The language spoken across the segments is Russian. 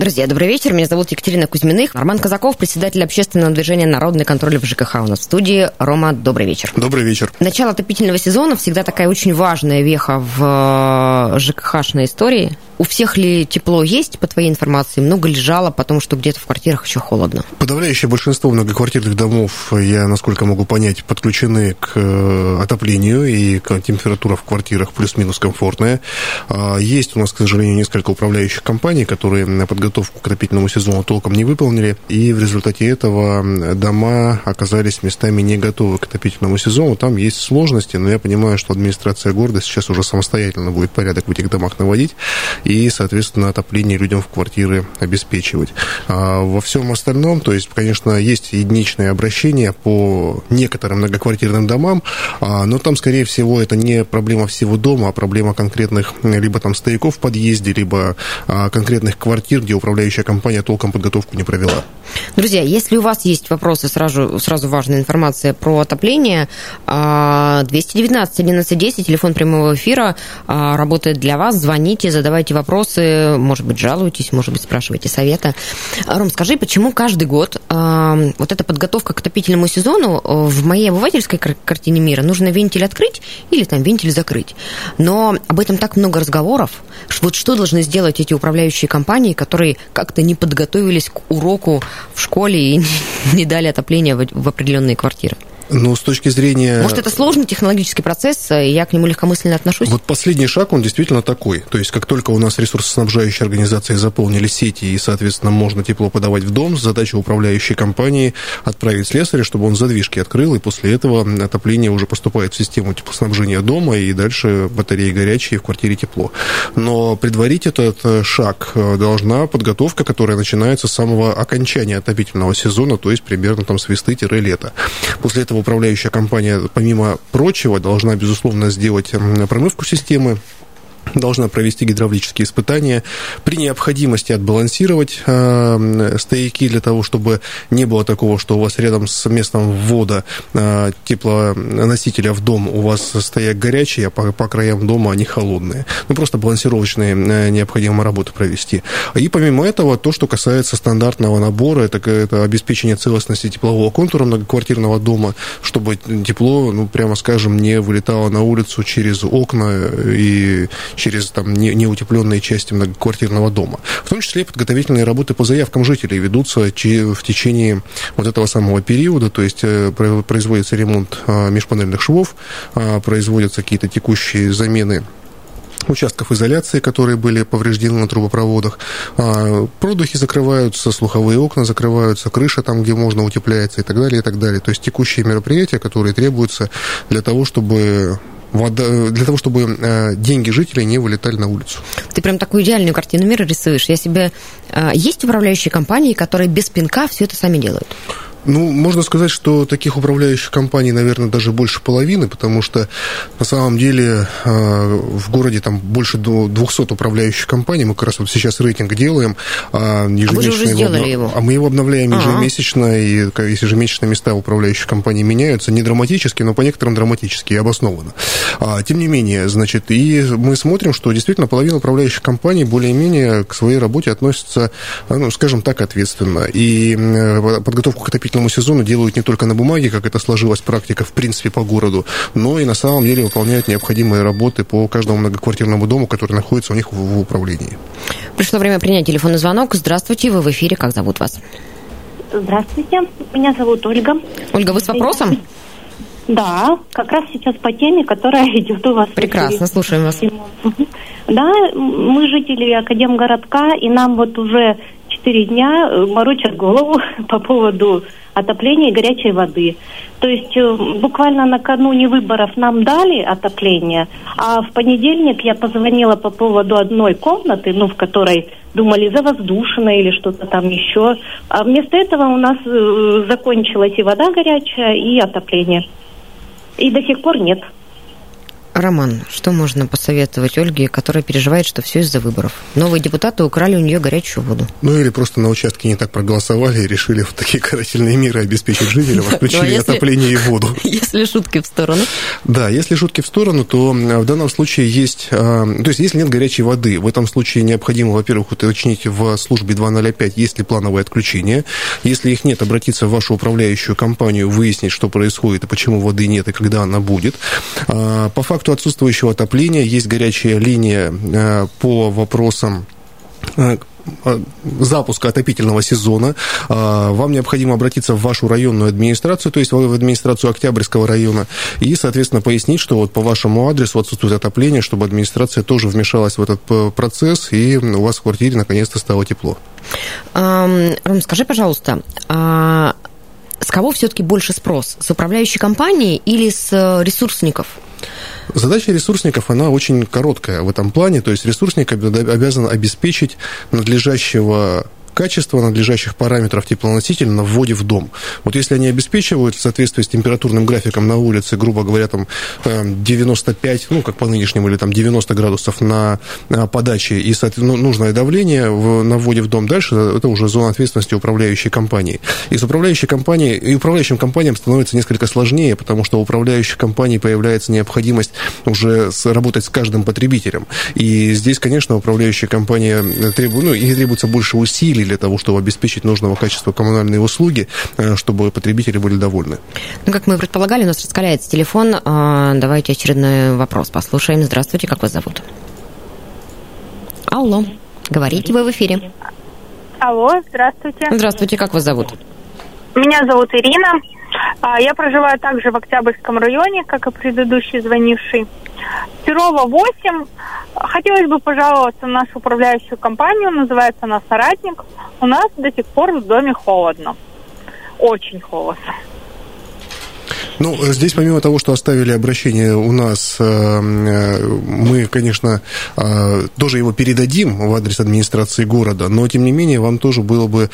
Друзья, добрый вечер. Меня зовут Екатерина Кузьминых. Роман Казаков, председатель общественного движения «Народный контроль в ЖКХ». У нас в студии. Рома, добрый вечер. Добрый вечер. Начало отопительного сезона всегда такая очень важная веха в э, ЖКХшной истории. У всех ли тепло есть, по твоей информации? Много ли жалоб о том, что где-то в квартирах еще холодно? Подавляющее большинство многоквартирных домов, я, насколько могу понять, подключены к э, отоплению, и температура в квартирах плюс-минус комфортная. А, есть у нас, к сожалению, несколько управляющих компаний, которые подготовку к отопительному сезону толком не выполнили, и в результате этого дома оказались местами не готовы к отопительному сезону. Там есть сложности, но я понимаю, что администрация города сейчас уже самостоятельно будет порядок в этих домах наводить, и, соответственно, отопление людям в квартиры обеспечивать. А во всем остальном, то есть, конечно, есть единичные обращения по некоторым многоквартирным домам, а, но там, скорее всего, это не проблема всего дома, а проблема конкретных либо там стояков в подъезде, либо а, конкретных квартир, где управляющая компания толком подготовку не провела. Друзья, если у вас есть вопросы, сразу, сразу важная информация про отопление, 219 1110, телефон прямого эфира а, работает для вас, звоните, задавайте вопросы, может быть, жалуйтесь, может быть, спрашивайте совета. Ром, скажи, почему каждый год а, вот эта подготовка к отопительному сезону э, в моей обывательской картине мира нужно вентиль открыть или там вентиль закрыть? Но об этом так много разговоров. Вот что должны сделать эти управляющие компании, которые как-то не подготовились к уроку в школе и не дали отопления в определенные квартиры? Ну, с точки зрения... Может, это сложный технологический процесс, и я к нему легкомысленно отношусь? Вот последний шаг, он действительно такой. То есть, как только у нас ресурсоснабжающие организации заполнили сети, и, соответственно, можно тепло подавать в дом, задача управляющей компании отправить слесаря, чтобы он задвижки открыл, и после этого отопление уже поступает в систему теплоснабжения дома, и дальше батареи горячие, в квартире тепло. Но предварить этот шаг должна подготовка, которая начинается с самого окончания отопительного сезона, то есть примерно там с весны-лета. После этого управляющая компания, помимо прочего, должна, безусловно, сделать промывку системы, должна провести гидравлические испытания, при необходимости отбалансировать э, стояки для того, чтобы не было такого, что у вас рядом с местом ввода э, теплоносителя в дом у вас стояк горячий, а по, по краям дома они холодные. Ну, просто балансировочные э, необходимо работы провести. И помимо этого, то, что касается стандартного набора, это, это обеспечение целостности теплового контура многоквартирного дома, чтобы тепло, ну, прямо скажем, не вылетало на улицу через окна и через там, неутепленные части многоквартирного дома. В том числе подготовительные работы по заявкам жителей ведутся в течение вот этого самого периода, то есть э, производится ремонт а, межпанельных швов, а, производятся какие-то текущие замены участков изоляции, которые были повреждены на трубопроводах. А, продухи закрываются, слуховые окна закрываются, крыша там, где можно, утепляется и так далее, и так далее. То есть текущие мероприятия, которые требуются для того, чтобы вода, для того, чтобы э, деньги жителей не вылетали на улицу. Ты прям такую идеальную картину мира рисуешь. Я себе... Э, есть управляющие компании, которые без пинка все это сами делают? Ну, можно сказать, что таких управляющих компаний, наверное, даже больше половины, потому что на самом деле э, в городе там больше 200 управляющих компаний. Мы как раз вот сейчас рейтинг делаем. А, ежемесячно а вы же уже сделали его, его? А мы его обновляем ежемесячно, А-а-а. и ежемесячно места управляющих компаний меняются. Не драматически, но по некоторым драматически и обоснованно. А, тем не менее, значит, и мы смотрим, что действительно половина управляющих компаний более-менее к своей работе относятся, ну, скажем так, ответственно. И э, подготовку к отопительному отопительному сезону делают не только на бумаге, как это сложилась практика, в принципе, по городу, но и на самом деле выполняют необходимые работы по каждому многоквартирному дому, который находится у них в, управлении. Пришло время принять телефонный звонок. Здравствуйте, вы в эфире. Как зовут вас? Здравствуйте, меня зовут Ольга. Ольга, вы с вопросом? Да, как раз сейчас по теме, которая идет у вас. Прекрасно, слушаем вас. Да, мы жители Академгородка, и нам вот уже 4 дня э, морочат голову по поводу отопления и горячей воды. То есть э, буквально накануне выборов нам дали отопление, а в понедельник я позвонила по поводу одной комнаты, ну, в которой думали завоздушено или что-то там еще. А вместо этого у нас э, закончилась и вода горячая, и отопление. И до сих пор нет. Роман, что можно посоветовать Ольге, которая переживает, что все из-за выборов? Новые депутаты украли у нее горячую воду. Ну или просто на участке не так проголосовали и решили вот такие карательные меры обеспечить жителям, отключили ну, отопление и воду. Если шутки в сторону. Да, если шутки в сторону, то в данном случае есть... А, то есть если нет горячей воды, в этом случае необходимо, во-первых, уточнить в службе 205, есть ли плановое отключение. Если их нет, обратиться в вашу управляющую компанию, выяснить, что происходит и почему воды нет и когда она будет. А, по факту факту отсутствующего отопления есть горячая линия э, по вопросам э, э, запуска отопительного сезона, вам необходимо обратиться в вашу районную администрацию, то есть в администрацию Октябрьского района, и, соответственно, пояснить, что вот по вашему адресу отсутствует отопление, чтобы администрация тоже вмешалась в этот процесс, и у вас в квартире наконец-то стало тепло. Ром, скажи, пожалуйста, а с кого все-таки больше спрос? С управляющей компании или с ресурсников? Задача ресурсников, она очень короткая в этом плане, то есть ресурсник обязан обеспечить надлежащего качества надлежащих параметров теплоносителя на вводе в дом. Вот если они обеспечивают в соответствии с температурным графиком на улице, грубо говоря, там 95, ну, как по нынешнему, или там 90 градусов на подаче и ну, нужное давление в, на вводе в дом дальше, это уже зона ответственности управляющей компании. И с управляющей компанией, и управляющим компаниям становится несколько сложнее, потому что у управляющих компаний появляется необходимость уже работать с каждым потребителем. И здесь, конечно, управляющая компания требует, ну, и требуется больше усилий для того, чтобы обеспечить нужного качества коммунальные услуги, э, чтобы потребители были довольны. Ну, как мы предполагали, у нас раскаляется телефон. А, давайте очередной вопрос послушаем. Здравствуйте, как вас зовут? Алло, говорите вы в эфире. Алло, здравствуйте. Здравствуйте, как вас зовут? Меня зовут Ирина. А, я проживаю также в Октябрьском районе, как и предыдущий звонивший. Перова 8. Хотелось бы пожаловаться на нашу управляющую компанию, называется она «Соратник». У нас до сих пор в доме холодно. Очень холодно. Ну, здесь помимо того, что оставили обращение у нас, э, э, мы, конечно, э, тоже его передадим в адрес администрации города, но, тем не менее, вам тоже было бы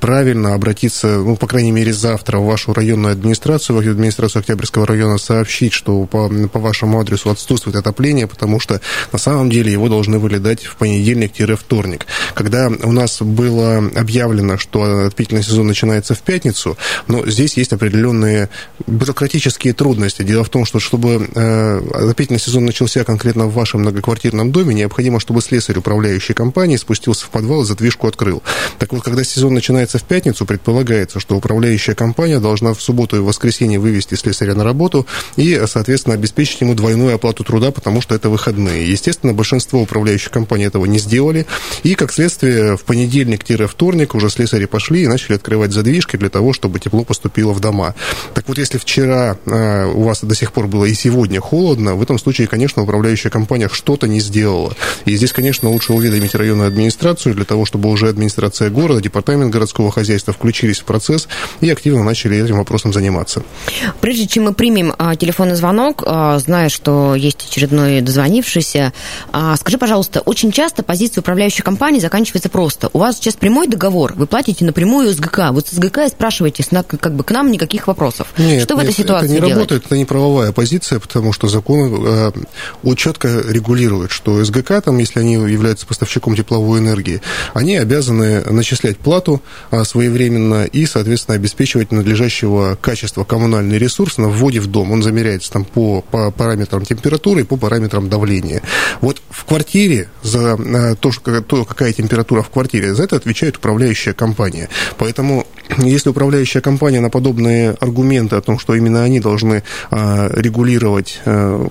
правильно обратиться, ну, по крайней мере, завтра в вашу районную администрацию, в администрацию Октябрьского района, сообщить, что по, по вашему адресу отсутствует отопление, потому что на самом деле его должны были дать в понедельник-вторник. Когда у нас было объявлено, что отопительный сезон начинается в пятницу, но здесь есть определенные бюрократические бюрократические трудности. Дело в том, что чтобы э, отопительный сезон начался конкретно в вашем многоквартирном доме, необходимо, чтобы слесарь управляющей компании спустился в подвал и задвижку открыл. Так вот, когда сезон начинается в пятницу, предполагается, что управляющая компания должна в субботу и воскресенье вывести слесаря на работу и, соответственно, обеспечить ему двойную оплату труда, потому что это выходные. Естественно, большинство управляющих компаний этого не сделали, и, как следствие, в понедельник-вторник уже слесари пошли и начали открывать задвижки для того, чтобы тепло поступило в дома. Так вот, если вчера вчера э, у вас до сих пор было и сегодня холодно, в этом случае, конечно, управляющая компания что-то не сделала. И здесь, конечно, лучше уведомить районную администрацию для того, чтобы уже администрация города, департамент городского хозяйства включились в процесс и активно начали этим вопросом заниматься. Прежде чем мы примем а, телефонный звонок, а, зная, что есть очередной дозвонившийся, а, скажи, пожалуйста, очень часто позиция управляющей компании заканчивается просто. У вас сейчас прямой договор, вы платите напрямую СГК. Вот с СГК спрашиваете, как бы к нам никаких вопросов. Нет, что в этой ситуации Это не делать? работает, это не правовая позиция, потому что закон э, четко регулирует, что СГК, там, если они являются поставщиком тепловой энергии, они обязаны начислять плату э, своевременно и, соответственно, обеспечивать надлежащего качества коммунальный ресурс на вводе в дом. Он замеряется там по, по параметрам температуры и по параметрам давления. Вот в квартире за э, то, то, какая температура в квартире, за это отвечает управляющая компания. Поэтому, если управляющая компания на подобные аргументы о том, что именно именно они должны а, регулировать а,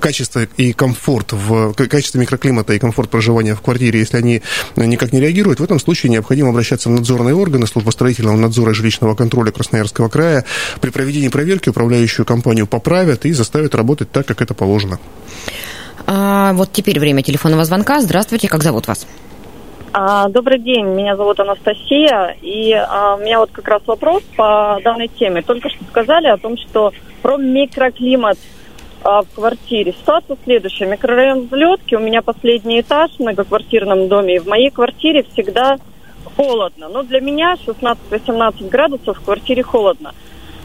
качество и комфорт в качество микроклимата и комфорт проживания в квартире, если они никак не реагируют, в этом случае необходимо обращаться в надзорные органы служба строительного надзора и жилищного контроля Красноярского края. При проведении проверки управляющую компанию поправят и заставят работать так, как это положено. А, вот теперь время телефонного звонка. Здравствуйте, как зовут вас? А, добрый день, меня зовут Анастасия, и а, у меня вот как раз вопрос по данной теме. Только что сказали о том, что про микроклимат а, в квартире. Ситуация следующая. Микрорайон взлетки, у меня последний этаж в многоквартирном доме, и в моей квартире всегда холодно. Но для меня 16-18 градусов в квартире холодно.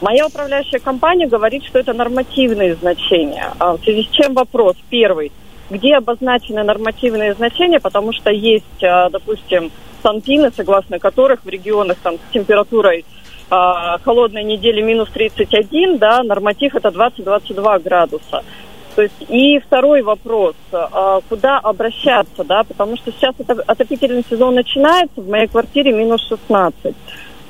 Моя управляющая компания говорит, что это нормативные значения. А в связи с чем вопрос? Первый – где обозначены нормативные значения, потому что есть, а, допустим, санпины, согласно которых в регионах там, с температурой а, холодной недели минус 31, да, норматив это 20-22 градуса. То есть, и второй вопрос, а, куда обращаться, да, потому что сейчас это, отопительный сезон начинается, в моей квартире минус 16.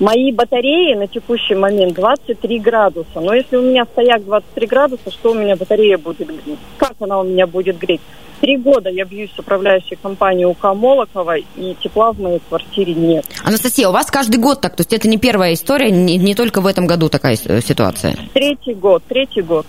Мои батареи на текущий момент 23 градуса. Но если у меня стояк 23 градуса, что у меня батарея будет греть? Как она у меня будет греть? Три года я бьюсь с управляющей компанией УК Молокова, и тепла в моей квартире нет. Анастасия, у вас каждый год так? То есть это не первая история, не, не только в этом году такая ситуация? Третий год, третий год.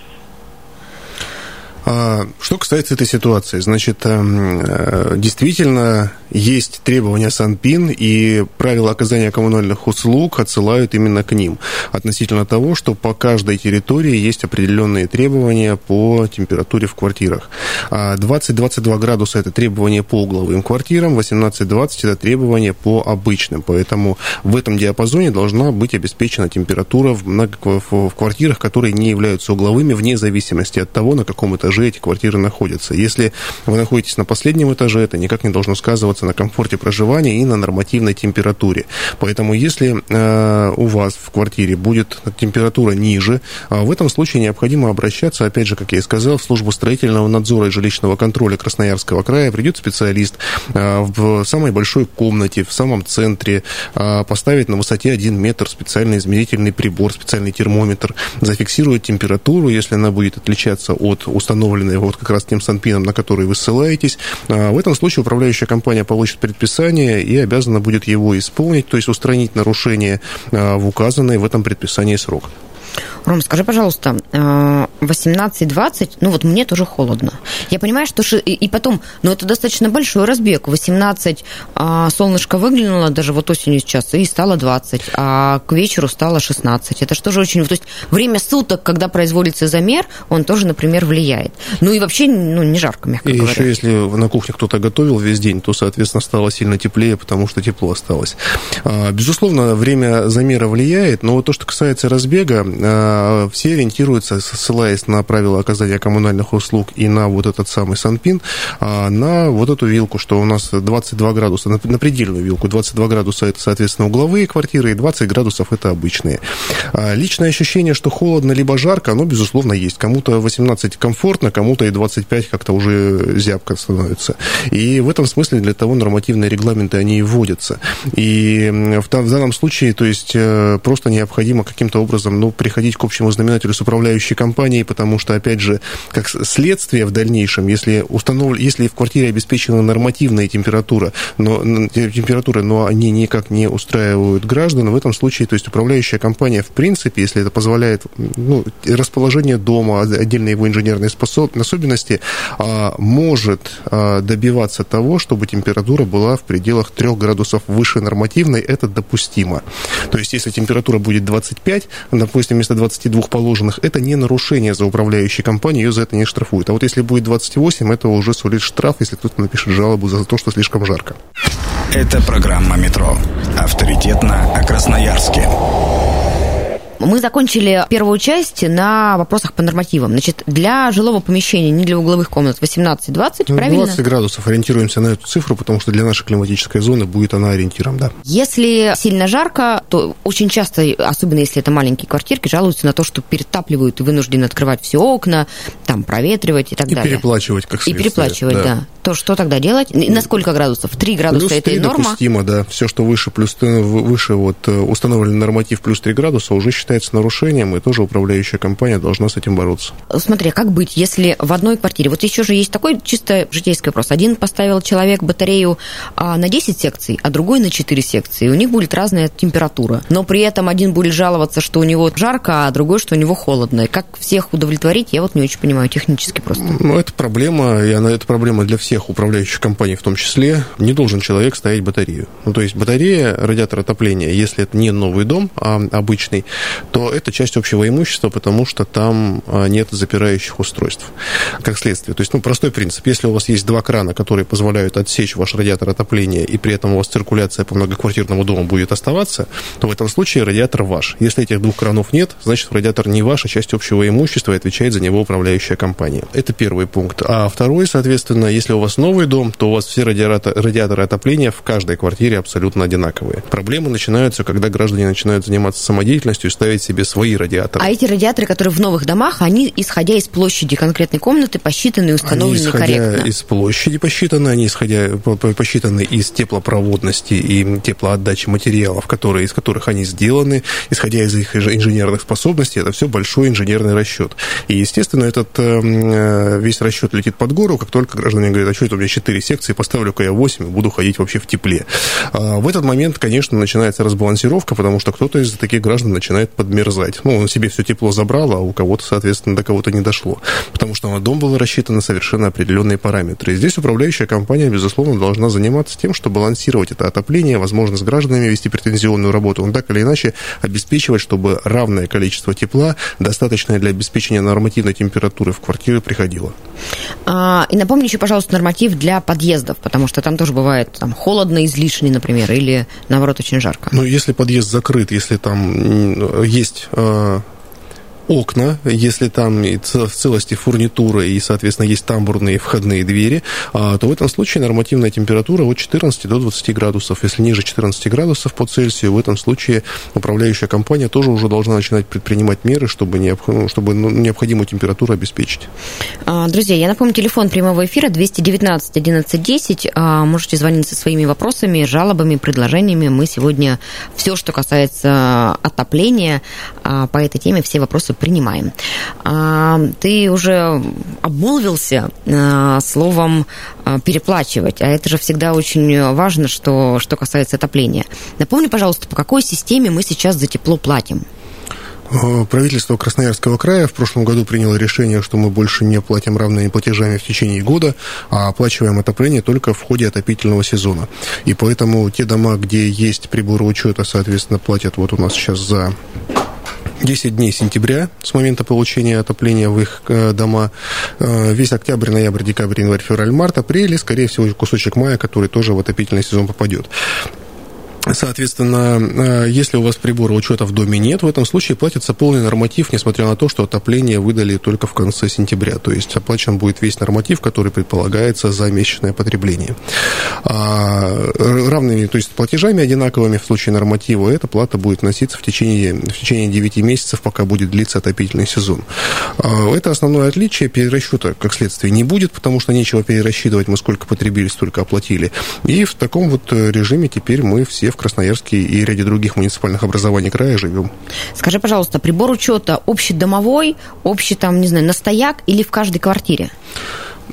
А, что касается этой ситуации, значит, эм, э, действительно есть требования Санпин, и правила оказания коммунальных услуг отсылают именно к ним относительно того, что по каждой территории есть определенные требования по температуре в квартирах. 20-22 а градуса – это требования по угловым квартирам, 18-20 – это требования по обычным, поэтому в этом диапазоне должна быть обеспечена температура в, в квартирах, которые не являются угловыми, вне зависимости от того, на каком этаже этаже эти квартиры находятся. Если вы находитесь на последнем этаже, это никак не должно сказываться на комфорте проживания и на нормативной температуре. Поэтому если э, у вас в квартире будет температура ниже, э, в этом случае необходимо обращаться, опять же, как я и сказал, в службу строительного надзора и жилищного контроля Красноярского края. Придет специалист э, в самой большой комнате, в самом центре, э, поставить на высоте 1 метр специальный измерительный прибор, специальный термометр, зафиксирует температуру, если она будет отличаться от установленной установленные вот как раз тем санпином, на который вы ссылаетесь. А, в этом случае управляющая компания получит предписание и обязана будет его исполнить, то есть устранить нарушение а, в указанный в этом предписании срок. Ром, скажи, пожалуйста, 18-20, э, ну вот мне тоже холодно. Я понимаю, что... И потом, ну это достаточно большой разбег. 18 а, солнышко выглянуло даже вот осенью сейчас, и стало 20, а к вечеру стало 16. Это что же очень... То есть время суток, когда производится замер, он тоже, например, влияет. Ну и вообще, ну не жарко, мягко и говоря. еще если на кухне кто-то готовил весь день, то, соответственно, стало сильно теплее, потому что тепло осталось. А, безусловно, время замера влияет, но вот то, что касается разбега, а, все ориентируются, ссылаясь на правила оказания коммунальных услуг и на вот этот самый Санпин, а, на вот эту вилку, что у нас 22 градуса, на предельную вилку. 22 градуса – это, соответственно, угловые квартиры, и 20 градусов – это обычные. А, личное ощущение, что холодно либо жарко, оно, безусловно, есть. Кому-то 18 комфортно, кому-то и 25 как-то уже зябко становится. И в этом смысле для того нормативные регламенты, они и вводятся. И в данном случае, то есть, э, просто необходимо каким-то образом, ну, приходить к общему знаменателю с управляющей компанией, потому что, опять же, как следствие в дальнейшем, если, установ... если в квартире обеспечена нормативная температура, но, температура, но они никак не устраивают граждан, в этом случае, то есть управляющая компания, в принципе, если это позволяет ну, расположение дома, отдельные его инженерные способ... особенности, а, может а, добиваться того, чтобы температура была в пределах 3 градусов выше нормативной, это допустимо. То есть, если температура будет 25, допустим, вместо 22 положенных, это не нарушение за управляющей компанией, ее за это не штрафуют. А вот если будет 28, это уже сулит штраф, если кто-то напишет жалобу за то, что слишком жарко. Это программа «Метро». Авторитетно о Красноярске. Мы закончили первую часть на вопросах по нормативам. Значит, для жилого помещения, не для угловых комнат, 18-20, ну, правильно? 20 градусов. Ориентируемся на эту цифру, потому что для нашей климатической зоны будет она ориентиром, да. Если сильно жарко, то очень часто, особенно если это маленькие квартирки, жалуются на то, что перетапливают и вынуждены открывать все окна, там проветривать и так и далее. И переплачивать, как следствие. И переплачивать, да. да. То что тогда делать? На сколько градусов? 3 градуса плюс 3 это и норма? допустимо, да. Все, что выше, плюс, э, выше вот, э, установленный норматив плюс 3 градуса, уже считается нарушением, и тоже управляющая компания должна с этим бороться. Смотри, а как быть, если в одной квартире... Вот еще же есть такой чисто житейский вопрос. Один поставил человек батарею а, на 10 секций, а другой на 4 секции. У них будет разная температура. Но при этом один будет жаловаться, что у него жарко, а другой, что у него холодно. Как всех удовлетворить, я вот не очень понимаю технически просто. Ну, это проблема, и она, это проблема для всех всех управляющих компаний в том числе, не должен человек ставить батарею. Ну, то есть батарея, радиатор отопления, если это не новый дом, а обычный, то это часть общего имущества, потому что там а, нет запирающих устройств, как следствие. То есть, ну, простой принцип. Если у вас есть два крана, которые позволяют отсечь ваш радиатор отопления, и при этом у вас циркуляция по многоквартирному дому будет оставаться, то в этом случае радиатор ваш. Если этих двух кранов нет, значит, радиатор не ваш, а часть общего имущества, и отвечает за него управляющая компания. Это первый пункт. А второй, соответственно, если у вас новый дом, то у вас все радиаторы, радиаторы отопления в каждой квартире абсолютно одинаковые. Проблемы начинаются, когда граждане начинают заниматься самодеятельностью и ставить себе свои радиаторы. А эти радиаторы, которые в новых домах, они, исходя из площади конкретной комнаты, посчитаны и установлены они, исходя корректно? из площади посчитаны, они исходя, посчитаны из теплопроводности и теплоотдачи материалов, которые, из которых они сделаны, исходя из их инженерных способностей, это все большой инженерный расчет. И, естественно, этот эм, э, весь расчет летит под гору, как только граждане говорят, что это у меня 4 секции, поставлю-ка я 8 и буду ходить вообще в тепле. А в этот момент, конечно, начинается разбалансировка, потому что кто-то из таких граждан начинает подмерзать. Ну, он себе все тепло забрал, а у кого-то, соответственно, до кого-то не дошло. Потому что дом был рассчитан на совершенно определенные параметры. И здесь управляющая компания, безусловно, должна заниматься тем, чтобы балансировать это отопление, возможно, с гражданами вести претензионную работу. Он так или иначе обеспечивать, чтобы равное количество тепла, достаточное для обеспечения нормативной температуры в квартире, приходило. А, и напомни еще, пожалуйста, норматив для подъездов, потому что там тоже бывает там, холодно, излишне, например, или, наоборот, очень жарко. Ну, если подъезд закрыт, если там есть а, окна, если там в целости фурнитура и, соответственно, есть тамбурные входные двери, а, то в этом случае нормативная температура от 14 до 20 градусов. Если ниже 14 градусов по Цельсию, в этом случае управляющая компания тоже уже должна начинать предпринимать меры, чтобы, ну, чтобы ну, необходимую температуру обеспечить. А, друзья, я напомню, телефон прямого эфира 219 11 10. Можете звонить со своими вопросами, жалобами, предложениями. Мы сегодня все, что касается отопления, а, по этой теме, все вопросы принимаем. А, ты уже обмолвился а, словом а, переплачивать, а это же всегда очень важно, что, что касается отопления. Напомни, пожалуйста, по какой системе мы сейчас за тепло платим? Правительство Красноярского края в прошлом году приняло решение, что мы больше не платим равными платежами в течение года, а оплачиваем отопление только в ходе отопительного сезона. И поэтому те дома, где есть приборы учета, соответственно, платят вот у нас сейчас за 10 дней сентября с момента получения отопления в их э, дома, э, весь октябрь, ноябрь, декабрь, январь, февраль, март, апрель и, скорее всего, кусочек мая, который тоже в отопительный сезон попадет. Соответственно, э, если у вас прибора учета в доме нет, в этом случае платится полный норматив, несмотря на то, что отопление выдали только в конце сентября. То есть оплачен будет весь норматив, который предполагается за месячное потребление. А равными, то есть платежами одинаковыми в случае норматива, эта плата будет носиться в течение, в течение 9 месяцев, пока будет длиться отопительный сезон. А это основное отличие. Перерасчета, как следствие, не будет, потому что нечего перерасчитывать, мы сколько потребили, столько оплатили. И в таком вот режиме теперь мы все в Красноярске и ряде других муниципальных образований края живем. Скажи, пожалуйста, прибор учета общедомовой, общий там, не знаю, настояк или в каждой квартире?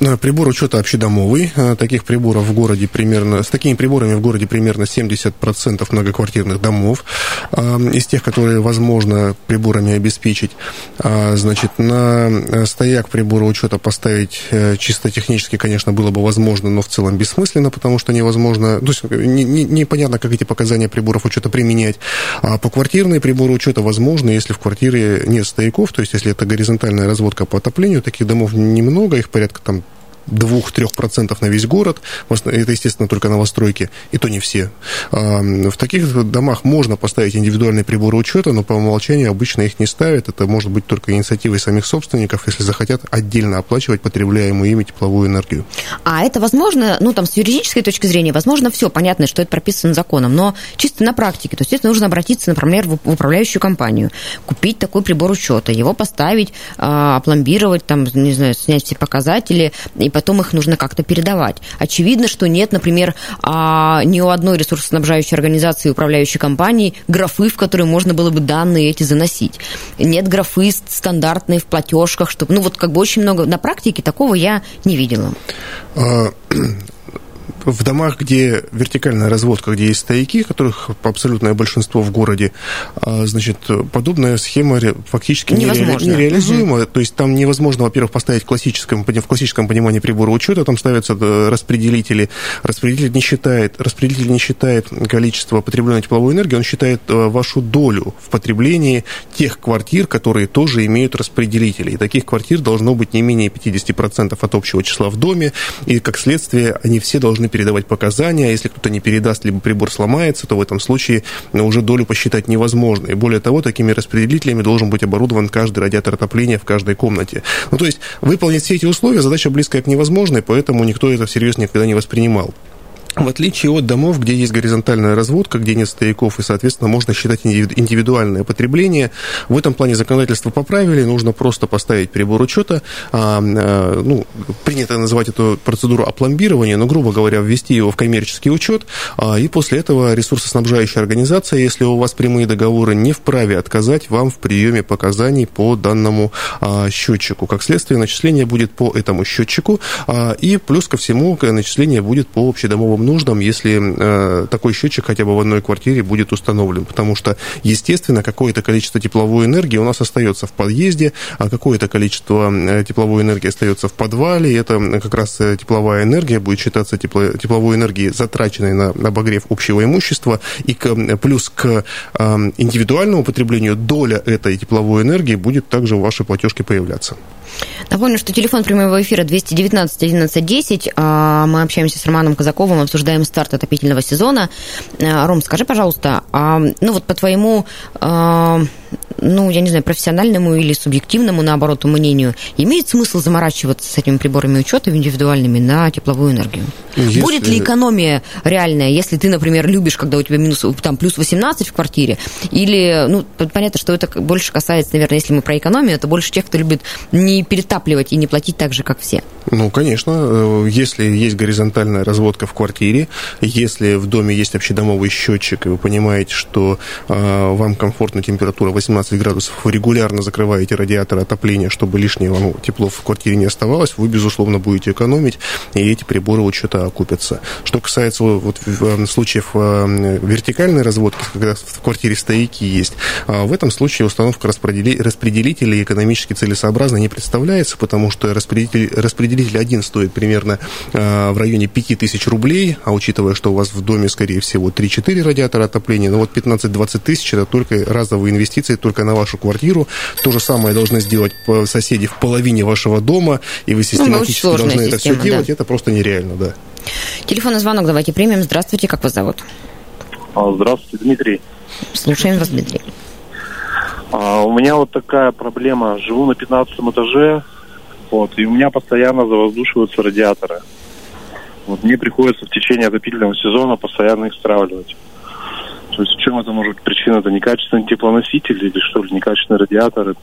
Э, прибор учета общедомовый. Э, таких приборов в городе примерно... С такими приборами в городе примерно 70% многоквартирных домов. Э, из тех, которые возможно приборами обеспечить. Значит, на стояк прибора учета поставить чисто технически, конечно, было бы возможно, но в целом бессмысленно, потому что невозможно... То есть непонятно, как эти показания приборов учета применять. А по квартирные приборы учета возможно, если в квартире нет стояков, то есть если это горизонтальная разводка по отоплению, таких домов немного, их порядка там 2-3% на весь город. Это, естественно, только новостройки, и то не все. В таких домах можно поставить индивидуальные приборы учета, но по умолчанию обычно их не ставят. Это может быть только инициативой самих собственников, если захотят отдельно оплачивать потребляемую ими тепловую энергию. А это возможно, ну, там, с юридической точки зрения, возможно, все понятно, что это прописано законом, но чисто на практике, то есть, нужно обратиться, например, в управляющую компанию, купить такой прибор учета, его поставить, а, опломбировать, там, не знаю, снять все показатели и потом их нужно как-то передавать. Очевидно, что нет, например, а, ни у одной ресурсоснабжающей организации, управляющей компании, графы, в которые можно было бы данные эти заносить. Нет графы стандартные в платежках, чтобы, ну вот как бы очень много, на практике такого я не видела. В домах, где вертикальная разводка, где есть стояки, которых абсолютное большинство в городе, а, значит, подобная схема фактически Невозможно. нереализуема. Угу. То есть там невозможно, во-первых, поставить в классическом, в классическом понимании прибора учета, там ставятся распределители. Распределитель не считает, распределитель не считает количество потребленной тепловой энергии, он считает э, вашу долю в потреблении тех квартир, которые тоже имеют распределители. И таких квартир должно быть не менее 50% от общего числа в доме, и как следствие они все должны передавать показания. Если кто-то не передаст, либо прибор сломается, то в этом случае уже долю посчитать невозможно. И более того, такими распределителями должен быть оборудован каждый радиатор отопления в каждой комнате. Ну, то есть выполнить все эти условия задача близкая к невозможной, поэтому никто это всерьез никогда не воспринимал. В отличие от домов, где есть горизонтальная разводка, где нет стояков, и, соответственно, можно считать индивидуальное потребление, в этом плане законодательство поправили, нужно просто поставить прибор учета, а, а, ну, принято называть эту процедуру опломбирования, но, грубо говоря, ввести его в коммерческий учет, а, и после этого ресурсоснабжающая организация, если у вас прямые договоры, не вправе отказать вам в приеме показаний по данному счетчику. Как следствие, начисление будет по этому счетчику, и плюс ко всему начисление будет по общедомовому нуждам, если э, такой счетчик хотя бы в одной квартире будет установлен, потому что, естественно, какое-то количество тепловой энергии у нас остается в подъезде, а какое-то количество э, тепловой энергии остается в подвале, и это как раз э, тепловая энергия будет считаться тепло, тепловой энергией, затраченной на обогрев общего имущества, и к, плюс к э, индивидуальному потреблению доля этой тепловой энергии будет также в вашей платежке появляться. Напомню, что телефон прямого эфира 219 11 10. Мы общаемся с Романом Казаковым, обсуждаем старт отопительного сезона. А, Ром, скажи, пожалуйста, а, ну вот по твоему а, ну, я не знаю, профессиональному или субъективному, наоборот, мнению, имеет смысл заморачиваться с этими приборами учета индивидуальными на тепловую энергию? Если... Будет ли экономия реальная, если ты, например, любишь, когда у тебя минус, там, плюс 18 в квартире, или, ну, понятно, что это больше касается, наверное, если мы про экономию, это больше тех, кто любит не перетапливать и не платить так же, как все. Ну, конечно, э, если есть горизонтальная разводка в квартире, если в доме есть общедомовый счетчик, и вы понимаете, что э, вам комфортна температура 18 градусов, вы регулярно закрываете радиатор отопления, чтобы лишнее вам тепло в квартире не оставалось, вы, безусловно, будете экономить, и эти приборы учета окупятся. Что касается вот, случаев э, вертикальной разводки, когда в квартире стояки есть, а в этом случае установка распределителей экономически целесообразно не представляется, потому что распределитель, распределитель один стоит примерно э, в районе 5000 рублей, а учитывая, что у вас в доме, скорее всего, 3-4 радиатора отопления, ну вот 15-20 тысяч это только разовые инвестиции, только на вашу квартиру. То же самое должны сделать соседи в половине вашего дома, и вы ну, систематически ну, должны это все делать. Это просто нереально, да. Телефонный звонок давайте примем. Здравствуйте, как вас зовут? А, здравствуйте, Дмитрий. Слушаем вас, Дмитрий. А, у меня вот такая проблема. Живу на 15 этаже, вот, и у меня постоянно завоздушиваются радиаторы. Вот, мне приходится в течение отопительного сезона постоянно их стравливать. То есть в чем это может быть причина? Это некачественный теплоноситель или что ли, некачественные радиаторы?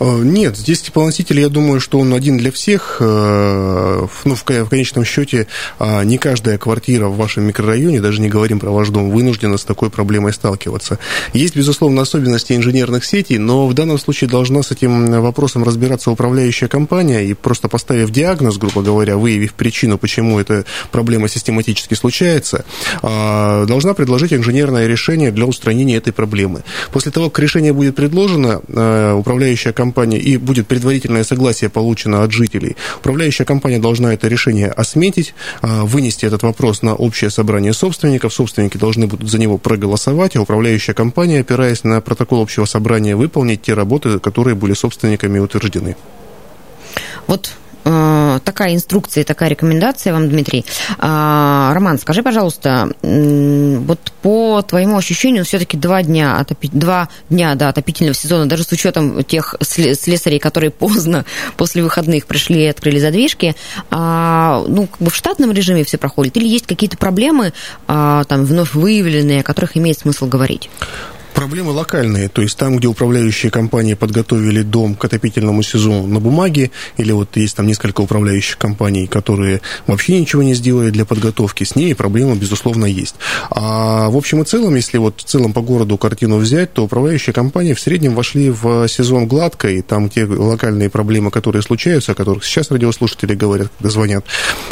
Э, нет, здесь теплоноситель, я думаю, что он один для всех. Э, ну, в, конечном счете, а, не каждая квартира в вашем микрорайоне, даже не говорим про ваш дом, вынуждена с такой проблемой сталкиваться. Есть, безусловно, особенности инженерных сетей, но в данном случае должна с этим вопросом разбираться управляющая компания и просто поставив диагноз, грубо говоря, выявив причину, почему эта проблема систематически случается, а, должна предложить инженерное решение для устранения этой проблемы. После того, как решение будет предложено, э, управляющая компания компания и будет предварительное согласие получено от жителей, управляющая компания должна это решение осметить, а, вынести этот вопрос на общее собрание собственников, собственники должны будут за него проголосовать, а управляющая компания, опираясь на протокол общего собрания, выполнить те работы, которые были собственниками утверждены. Вот такая инструкция, такая рекомендация вам, Дмитрий. А, Роман, скажи, пожалуйста, вот по твоему ощущению, все-таки два дня, отопи... два дня до отопительного сезона, даже с учетом тех слесарей, которые поздно после выходных пришли и открыли задвижки, а, ну, как бы в штатном режиме все проходит, или есть какие-то проблемы, а, там, вновь выявленные, о которых имеет смысл говорить? Проблемы локальные, то есть там, где управляющие компании подготовили дом к отопительному сезону на бумаге, или вот есть там несколько управляющих компаний, которые вообще ничего не сделали для подготовки, с ними проблема, безусловно, есть. А в общем и целом, если вот в целом по городу картину взять, то управляющие компании в среднем вошли в сезон гладко, и там те локальные проблемы, которые случаются, о которых сейчас радиослушатели говорят, когда звонят,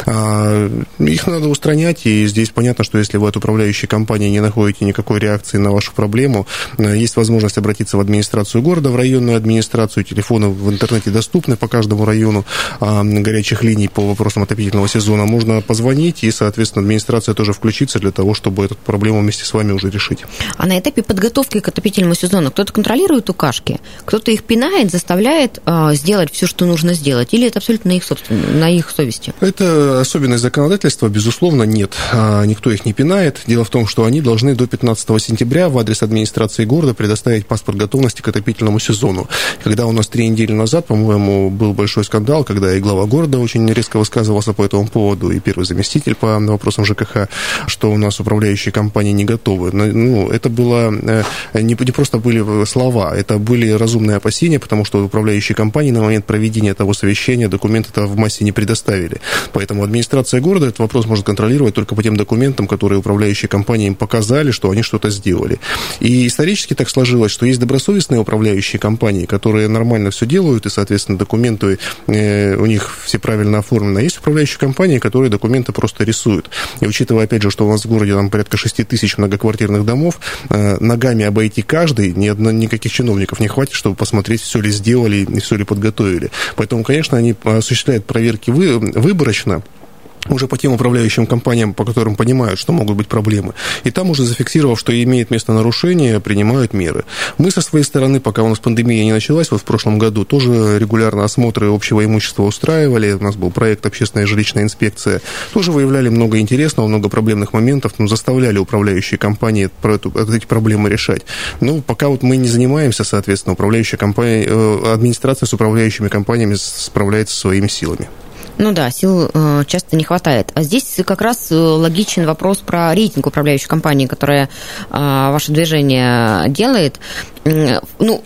а, их надо устранять, и здесь понятно, что если вы от управляющей компании не находите никакой реакции на вашу проблему, есть возможность обратиться в администрацию города, в районную администрацию. Телефоны в интернете доступны по каждому району а, горячих линий по вопросам отопительного сезона. Можно позвонить, и, соответственно, администрация тоже включится для того, чтобы эту проблему вместе с вами уже решить. А на этапе подготовки к отопительному сезону кто-то контролирует укашки? Кто-то их пинает, заставляет э, сделать все, что нужно сделать? Или это абсолютно на их, на их совести? Это особенность законодательства, безусловно, нет. А, никто их не пинает. Дело в том, что они должны до 15 сентября в адрес администрации города предоставить паспорт готовности к отопительному сезону. Когда у нас три недели назад, по-моему, был большой скандал, когда и глава города очень резко высказывался по этому поводу, и первый заместитель по вопросам ЖКХ, что у нас управляющие компании не готовы. Ну, это было э, не, не просто были слова, это были разумные опасения, потому что управляющие компании на момент проведения того совещания документы-то в массе не предоставили. Поэтому администрация города этот вопрос может контролировать только по тем документам, которые управляющие компании им показали, что они что-то сделали. И исторически так сложилось, что есть добросовестные управляющие компании, которые нормально все делают, и, соответственно, документы э, у них все правильно оформлены. А есть управляющие компании, которые документы просто рисуют. И учитывая, опять же, что у нас в городе там порядка 6 тысяч многоквартирных домов, э, ногами обойти каждый, ни одно, никаких чиновников не хватит, чтобы посмотреть, все ли сделали и все ли подготовили. Поэтому, конечно, они осуществляют проверки вы, выборочно, уже по тем управляющим компаниям, по которым понимают, что могут быть проблемы. И там уже зафиксировав, что имеет место нарушение, принимают меры. Мы со своей стороны, пока у нас пандемия не началась, вот в прошлом году, тоже регулярно осмотры общего имущества устраивали. У нас был проект «Общественная жилищная инспекция». Тоже выявляли много интересного, много проблемных моментов, но заставляли управляющие компании про эту, эти проблемы решать. Ну, пока вот мы не занимаемся, соответственно, управляющая компания, э, администрация с управляющими компаниями справляется своими силами. Ну да, сил э, часто не хватает. А здесь как раз э, логичен вопрос про рейтинг управляющей компании, которая э, ваше движение делает. Ну,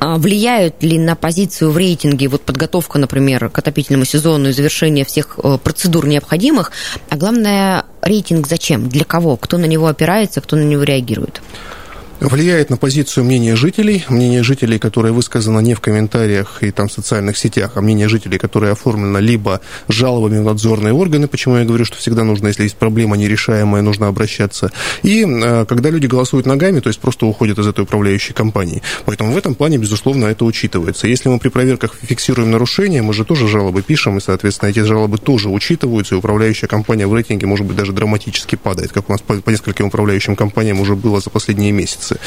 а влияют ли на позицию в рейтинге вот подготовка, например, к отопительному сезону и завершение всех процедур необходимых? А главное, рейтинг зачем? Для кого? Кто на него опирается, кто на него реагирует? Влияет на позицию мнения жителей, мнение жителей, которое высказано не в комментариях и там в социальных сетях, а мнение жителей, которое оформлено либо жалобами в надзорные органы, почему я говорю, что всегда нужно, если есть проблема нерешаемая, нужно обращаться. И э, когда люди голосуют ногами, то есть просто уходят из этой управляющей компании. Поэтому в этом плане, безусловно, это учитывается. Если мы при проверках фиксируем нарушения, мы же тоже жалобы пишем, и, соответственно, эти жалобы тоже учитываются, и управляющая компания в рейтинге, может быть, даже драматически падает, как у нас по, по нескольким управляющим компаниям уже было за последние месяцы границы.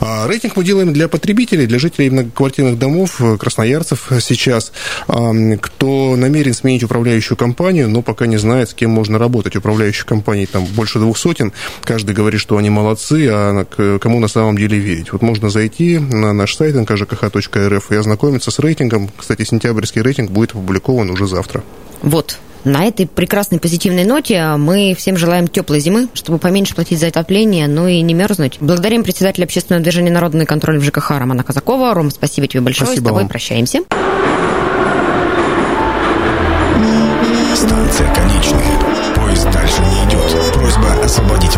А рейтинг мы делаем для потребителей, для жителей многоквартирных домов, э, красноярцев сейчас, кто намерен сменить управляющую компанию, но пока не знает, с кем можно работать. Управляющих компаний там больше двух сотен. Каждый говорит, что они молодцы, а кому на самом деле верить. Вот можно зайти на наш сайт nkжкх.рф и ознакомиться с рейтингом. Кстати, сентябрьский рейтинг будет опубликован уже завтра. Вот, на этой прекрасной позитивной ноте мы всем желаем теплой зимы, чтобы поменьше платить за отопление, ну и не мерзнуть. Благодарим председателя общественного движения «Народный контроль» в ЖКХ Романа Казакова. Ром, спасибо тебе большое. Спасибо С тобой вам. прощаемся. Станция конечная. Поезд дальше не идет. Просьба освободить